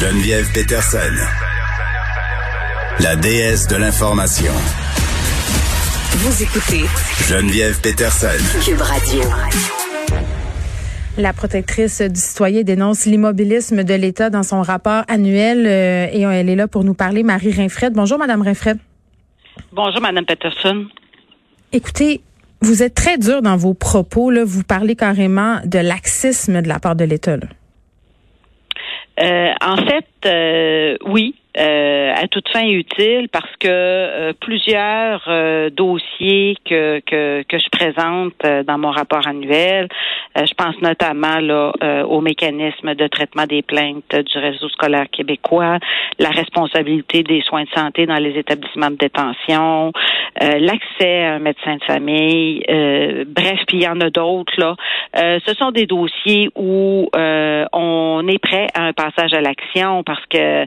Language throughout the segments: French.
Geneviève Peterson. La déesse de l'information. Vous écoutez Geneviève Peterson. Cube Radio. La protectrice du citoyen dénonce l'immobilisme de l'État dans son rapport annuel euh, et elle est là pour nous parler. Marie Rinfred. Bonjour, Madame Rinfred. Bonjour, Madame Peterson. Écoutez, vous êtes très dur dans vos propos. Là. Vous parlez carrément de laxisme de la part de l'État. En fait, euh, oui, euh, à toute fin utile parce que euh, plusieurs euh, dossiers que, que, que je présente dans mon rapport annuel, je pense notamment là, au mécanisme de traitement des plaintes du réseau scolaire québécois, la responsabilité des soins de santé dans les établissements de détention, l'accès à un médecin de famille, bref, puis il y en a d'autres là. ce sont des dossiers où on est prêt à un passage à l'action parce que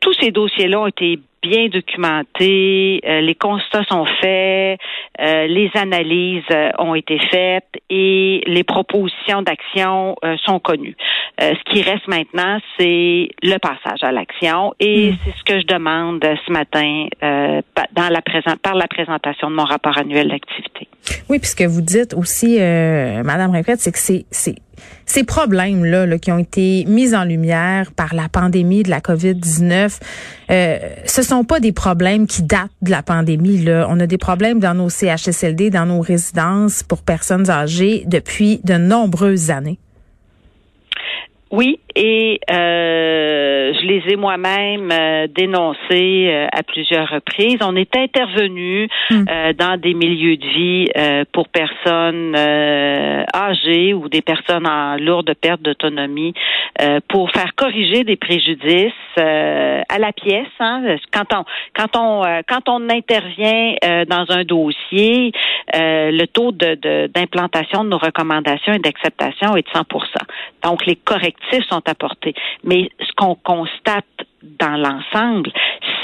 tous ces dossiers-là ont été bien documentés, euh, les constats sont faits, euh, les analyses euh, ont été faites et les propositions d'action sont connues. ce qui reste maintenant, c'est le passage à l'action et hmm. c'est ce que je demande ce matin dans la par la présentation de mon rapport annuel d'activité. Oui, puisque vous dites aussi, Madame Répète, c'est que c'est ces problèmes-là là, qui ont été mis en lumière par la pandémie de la COVID-19, euh, ce sont pas des problèmes qui datent de la pandémie. Là. On a des problèmes dans nos CHSLD, dans nos résidences pour personnes âgées depuis de nombreuses années. Oui, et euh, je les ai moi-même euh, dénoncés euh, à plusieurs reprises. On est intervenu hmm. dans des milieux de vie pour personnes âgées ou des personnes en lourde perte d'autonomie pour faire corriger des préjudices à la pièce. Hein. Quand on quand on quand on intervient dans un dossier, le taux de d'implantation de, de nos recommandations et d'acceptation est de 100% Donc les correctifs sont apporter. Mais ce qu'on constate dans l'ensemble,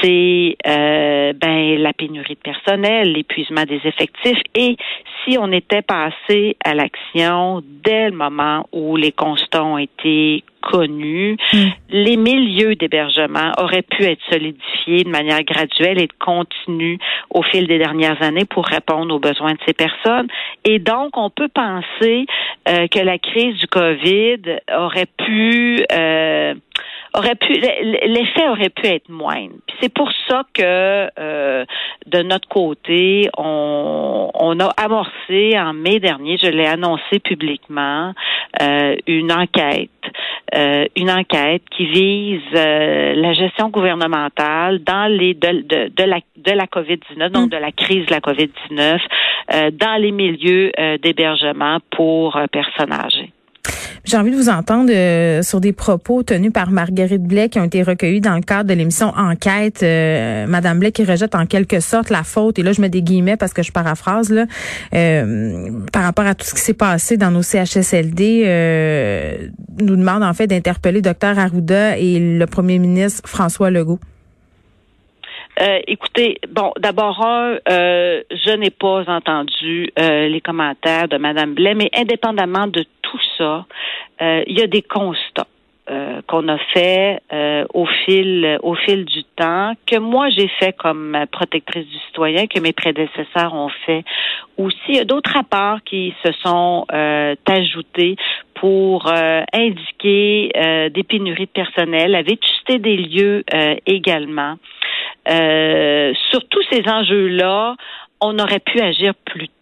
c'est euh, ben la pénurie de personnel, l'épuisement des effectifs et si on était passé à l'action dès le moment où les constats ont été connus, mm. les milieux d'hébergement auraient pu être solidifiés de manière graduelle et continue au fil des dernières années pour répondre aux besoins de ces personnes. Et donc, on peut penser euh, que la crise du COVID aurait pu euh, aurait pu l'effet aurait pu être moindre. c'est pour ça que euh, de notre côté, on, on, a amorcé en mai dernier, je l'ai annoncé publiquement, euh, une enquête, euh, une enquête qui vise la gestion gouvernementale dans les de, de, de la de la COVID-19, donc mm. de la crise de la COVID-19, dans les milieux d'hébergement pour personnes âgées. J'ai envie de vous entendre euh, sur des propos tenus par Marguerite Blais qui ont été recueillis dans le cadre de l'émission Enquête. Euh, Madame Blais qui rejette en quelque sorte la faute, et là je mets des guillemets parce que je paraphrase, là, euh, par rapport à tout ce qui s'est passé dans nos CHSLD, nous demande en fait d'interpeller Dr Arruda et le premier ministre François Legault. écoutez, bon, d'abord, je n'ai pas entendu les commentaires de Madame Blais, mais indépendamment de euh, il y a des constats. Euh, qu'on a fait euh, au fil au fil du temps, que moi j'ai fait comme protectrice du citoyen, que mes prédécesseurs ont fait aussi. Il y a d'autres rapports qui se sont ajoutés pour indiquer des pénuries de personnel, la vétusté des lieux également. sur tous ces enjeux-là, on aurait pu agir plus tôt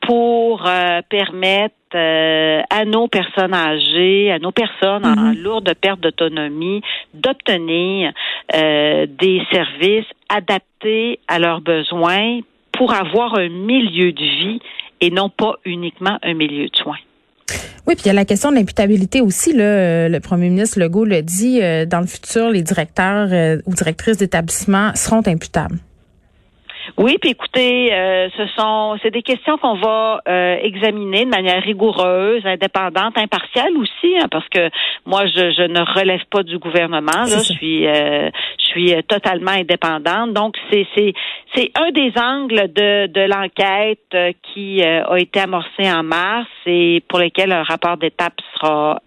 pour permettre euh, à nos personnes âgées, à nos personnes en mhm. lourde perte d'autonomie, d'obtenir euh, des services adaptés à leurs besoins pour avoir un milieu de vie et non pas uniquement un milieu de soins. Oui, puis il y a la question de l'imputabilité aussi. Là, euh, le premier ministre Legault le dit, euh, dans le futur, les directeurs euh, ou directrices d'établissement seront imputables. Oui, puis écoutez, euh, ce sont c'est des questions qu'on va euh, examiner de manière rigoureuse, indépendante, impartiale aussi, hein, parce que moi je, je, ne relève pas du gouvernement. Là, je suis euh, je suis totalement indépendante. Donc c'est c'est c'est un des angles de de l'enquête qui a été amorcé en mars et pour lequel un rapport d'étape sera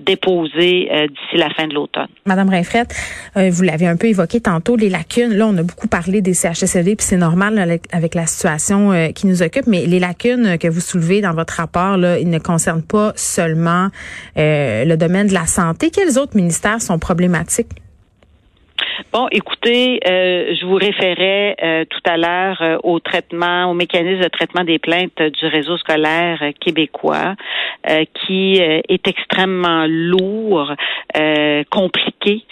déposé d'ici la fin de l'automne. Madame Rinfrette, vous l'avez un peu évoqué tantôt, les lacunes. Là, on a beaucoup parlé des CHSLD c'est normal avec, la situation euh, qui nous occupe, mais les lacunes que vous soulevez dans votre rapport, là, ils ne concernent pas seulement euh, le domaine de la santé. Quels autres ministères sont problématiques? Bon, écoutez, euh, je vous référais tout à l'heure au traitement, au mécanisme de traitement des plaintes du réseau scolaire québécois, qui est extrêmement lourd, compliqué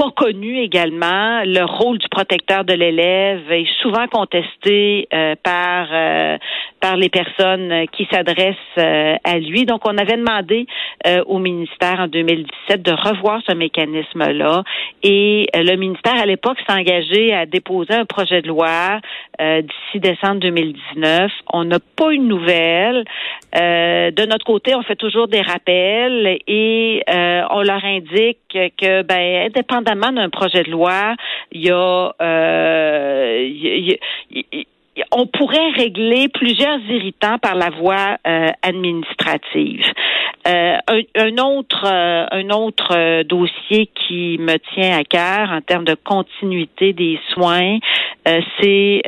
pas connu également. Le rôle du protecteur de l'élève est souvent contesté euh, par euh, par les personnes qui s'adressent euh, à lui. Donc, on avait demandé au ministère en 2017 de revoir ce mécanisme-là. Et le ministère, à l'époque, s'est engagé à déposer un projet de loi d'ici décembre 2019. On n'a pas une nouvelle. de notre côté, on fait toujours des rappels et on leur indique que, ben, indépendamment d'un projet de loi, il y a, euh, on pourrait régler plusieurs irritants par la voie euh, administrative. Euh, un, autre, un autre dossier qui me tient à cœur en termes de continuité des soins, c'est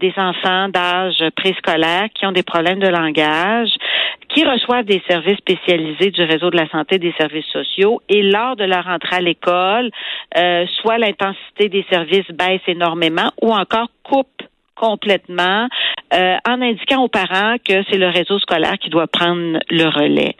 des enfants d'âge préscolaire qui ont des problèmes de langage qui reçoivent des services spécialisés du réseau de la santé des services sociaux et lors de leur entrée à l'école, euh, soit l'intensité des services baisse énormément ou encore coupe complètement euh, en indiquant aux parents que c'est le réseau scolaire qui doit prendre le relais.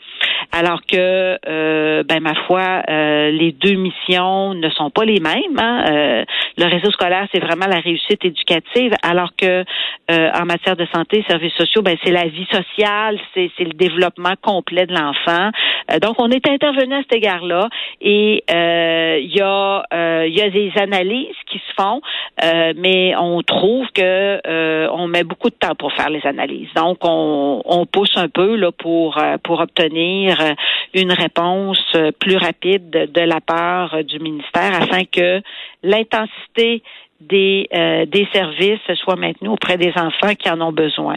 Alors que, euh, ben ma foi, euh, les deux missions ne sont pas les mêmes. Hein. le réseau scolaire, c'est vraiment la réussite éducative, alors que en matière de santé, services sociaux, ben c'est la vie sociale, c'est le développement complet de l'enfant. donc, on est intervenu à cet égard-là, et il y a il y a des analyses qui se font, mais on trouve que on met beaucoup de temps pour faire les analyses. Donc, on, on pousse un peu là pour euh, pour obtenir euh, une réponse euh, plus rapide de la part du ministère afin que l'intensité des des services soit maintenue auprès des enfants qui en ont besoin.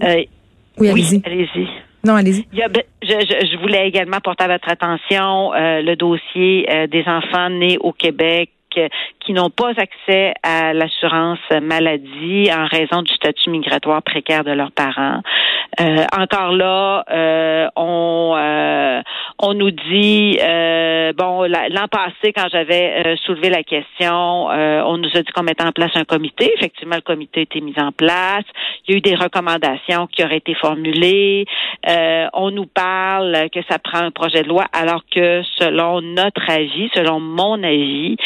oui, allez-y. allez-y. Non, allez-y. Je, je, voulais également porter à votre attention le dossier des enfants nés au Québec qui n'ont pas accès à l'assurance maladie en raison du statut migratoire précaire de leurs parents. Euh, encore là, euh, on euh, on nous dit bon l'an passé quand j'avais soulevé la question, on nous a dit qu'on mettait en place un comité. Effectivement, le comité a été mis en place. Il y a eu des recommandations qui auraient été formulées. on nous parle que ça prend un projet de loi, alors que selon notre avis, selon mon avis,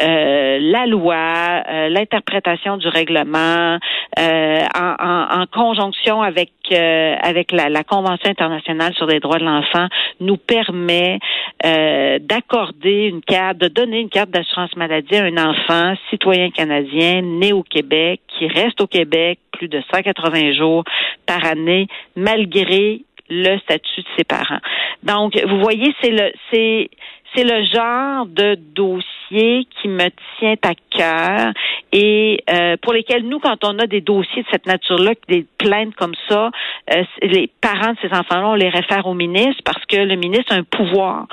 euh, la loi, euh, l'interprétation du règlement, euh, en, conjonction avec avec la, la, Convention internationale sur les droits de l'enfant, nous permet d'accorder une carte, de donner une carte d'assurance maladie à un enfant citoyen canadien né au Québec qui reste au Québec plus de 180 jours par année malgré le statut de ses parents. Donc, vous voyez, c'est le c'est c'est le genre de dossier qui me tient à cœur et euh, pour lesquels nous, quand on a des dossiers de cette nature-là, des plaintes comme ça, euh, les parents de ces enfants-là, on les réfère au ministre parce que le ministre a un pouvoir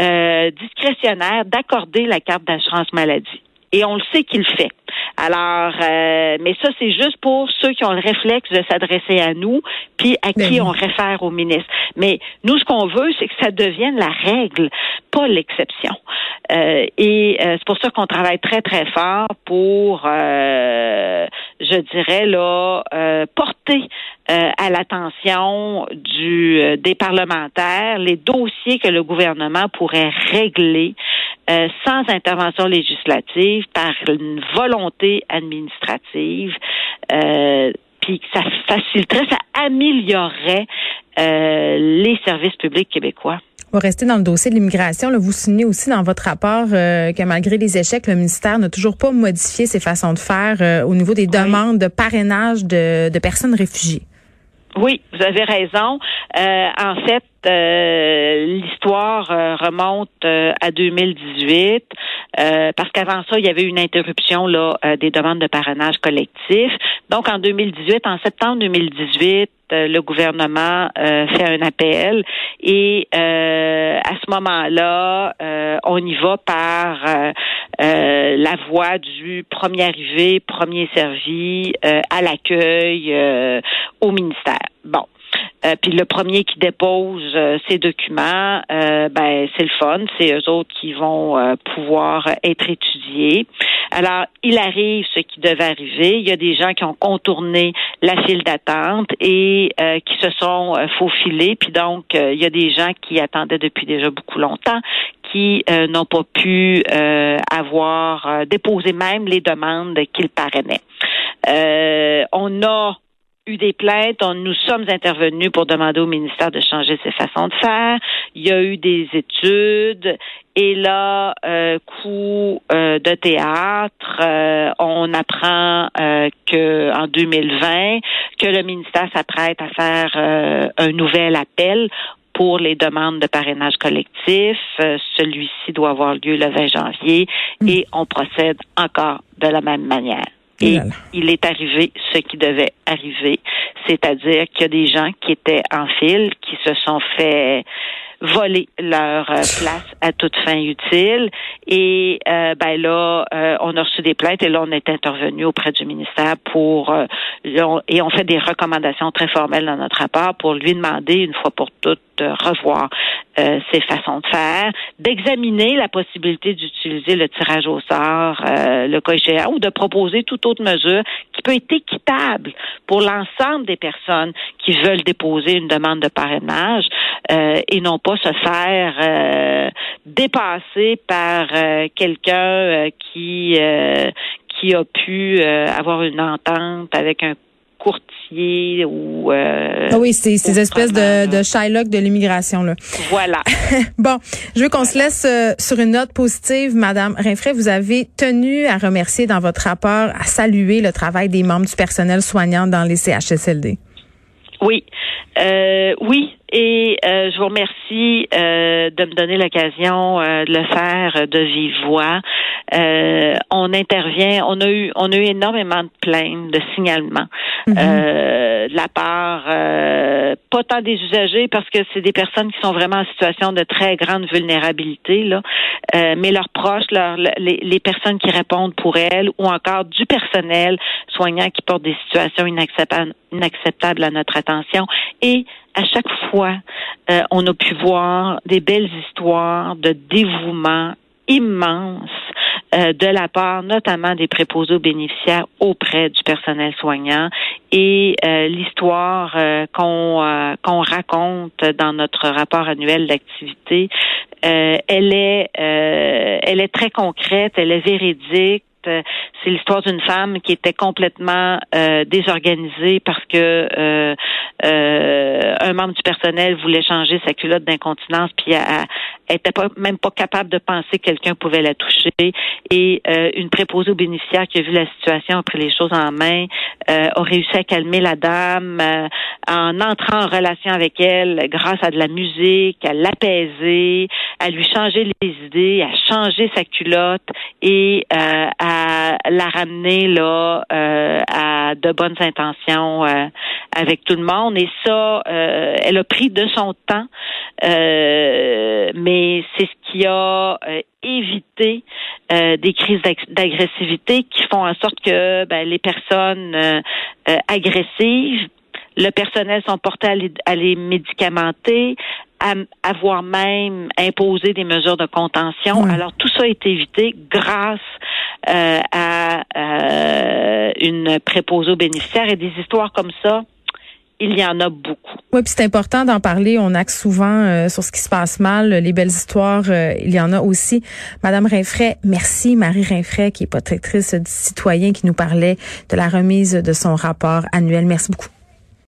euh, discrétionnaire d'accorder la carte d'assurance maladie. Et on le sait qu'il le fait. Alors, euh, mais ça, c'est juste pour ceux qui ont le réflexe de s'adresser à nous, puis à qui ben on réfère au ministre. Mais nous, ce qu'on veut, c'est que ça devienne la règle, pas l'exception. Euh, et euh, c'est pour ça qu'on travaille très, très fort pour, je dirais, là, porter à l'attention du des parlementaires les dossiers que le gouvernement pourrait régler sans intervention législative par une volonté administrative. Euh, puis que ça faciliterait, ça améliorerait euh, les services publics québécois. On va rester dans le dossier de l'immigration. Vous signez aussi dans votre rapport euh, que malgré les échecs, le ministère n'a toujours pas modifié ses façons de faire euh, au niveau des demandes de parrainage de, de personnes réfugiées. Oui, vous avez raison. Euh, en fait, euh, l'histoire euh, remonte à 2018 parce qu'avant ça, il y avait une interruption là des demandes de parrainage collectif. Donc, en 2018, en septembre 2018, le gouvernement fait un appel et à ce moment-là, on y va par la voie du premier arrivé, premier servi à l'accueil au ministère. Bon. Euh, puis le premier qui dépose euh, ces documents, euh, ben c'est le fun, c'est eux autres qui vont pouvoir être étudiés. Alors, il arrive ce qui devait arriver. Il y a des gens qui ont contourné la file d'attente et qui se sont faufilés. Puis donc, il y a des gens qui attendaient depuis déjà beaucoup longtemps, qui n'ont pas pu avoir déposé même les demandes qu'ils parrainaient. on a eu des plaintes, on, nous sommes intervenus pour demander au ministère de changer ses façons de faire. Il y a eu des études et là, euh, coup euh, de théâtre, euh, on apprend euh, que en 2020 que le ministère s'apprête à faire un nouvel appel pour les demandes de parrainage collectif. Celui-ci doit avoir lieu le 20 janvier mm. et on procède encore de la même manière. Et il est arrivé ce qui devait arriver, c'est-à-dire qu'il y a des gens qui étaient en file, qui se sont fait voler leur euh, place à toute fin utile. Et euh, ben là, euh, on a reçu des plaintes et là, on est intervenu auprès du ministère pour et on fait des recommandations très formelles dans notre rapport pour lui demander une fois pour toutes de revoir ses façons de faire, d'examiner la possibilité d'utiliser le tirage au sort, le cas ou de proposer toute autre mesure peut être équitable pour l'ensemble des personnes qui veulent déposer une demande de parrainage et non pas se faire euh, dépasser par euh, quelqu'un euh, qui qui a pu avoir une entente avec un courtier ou ah oui c'est ces espèces de, de Shylock de l'immigration là. Voilà. Bon je veux qu'on se laisse sur une note positive madame Rinfray. Vous avez tenu à remercier dans votre rapport à saluer le travail des membres du personnel soignant dans les CHSLD oui. Oui et euh, je vous remercie euh, de me donner l'occasion euh, de le faire de vive voix. on intervient, on a eu on a eu énormément de plaintes, de signalements mhm. de la part pas tant des usagers parce que c'est des personnes qui sont vraiment en situation de très grande vulnérabilité là, mais leurs proches, leurs, les, les personnes qui répondent pour elles ou encore du personnel soignant qui porte des situations inacceptables, inacceptables à notre attention et à chaque fois, euh, on a pu voir des belles histoires de dévouement immense euh, de la part notamment des préposés aux bénéficiaires auprès du personnel soignant et euh, l'histoire qu'on qu'on raconte dans notre rapport annuel d'activité elle est elle est très concrète elle est véridique euh, c'est l'histoire d'une femme qui était complètement euh, désorganisée parce que euh, un membre du personnel voulait changer sa culotte d'incontinence, puis elle, était pas même pas capable de penser que quelqu'un pouvait la toucher. Et une préposée aux bénéficiaires qui a vu la situation, a pris les choses en main, a réussi à calmer la dame en entrant en relation avec elle grâce à de la musique, à l'apaiser, à lui changer les idées, à changer sa culotte et à la ramener là euh, à de bonnes intentions euh, avec tout le monde. Et ça, euh, elle a pris de son temps, mais c'est ce qui a évité des crises d'agressivité qui font en sorte que ben, les personnes agressives le personnel sont portés à les, à les médicamenter, à avoir même imposé des mesures de contention. Alors tout ça est évité grâce euh, à euh, une préposée aux bénéficiaires et des histoires comme ça, il y en a beaucoup. Oui, puis c'est important d'en parler. On axe souvent euh, sur ce qui se passe mal. Les belles histoires, euh, il y en a aussi. Madame Rinfray, merci. Marie Rinfray, qui est protectrice du citoyen, qui nous parlait de la remise de son rapport annuel. Merci beaucoup.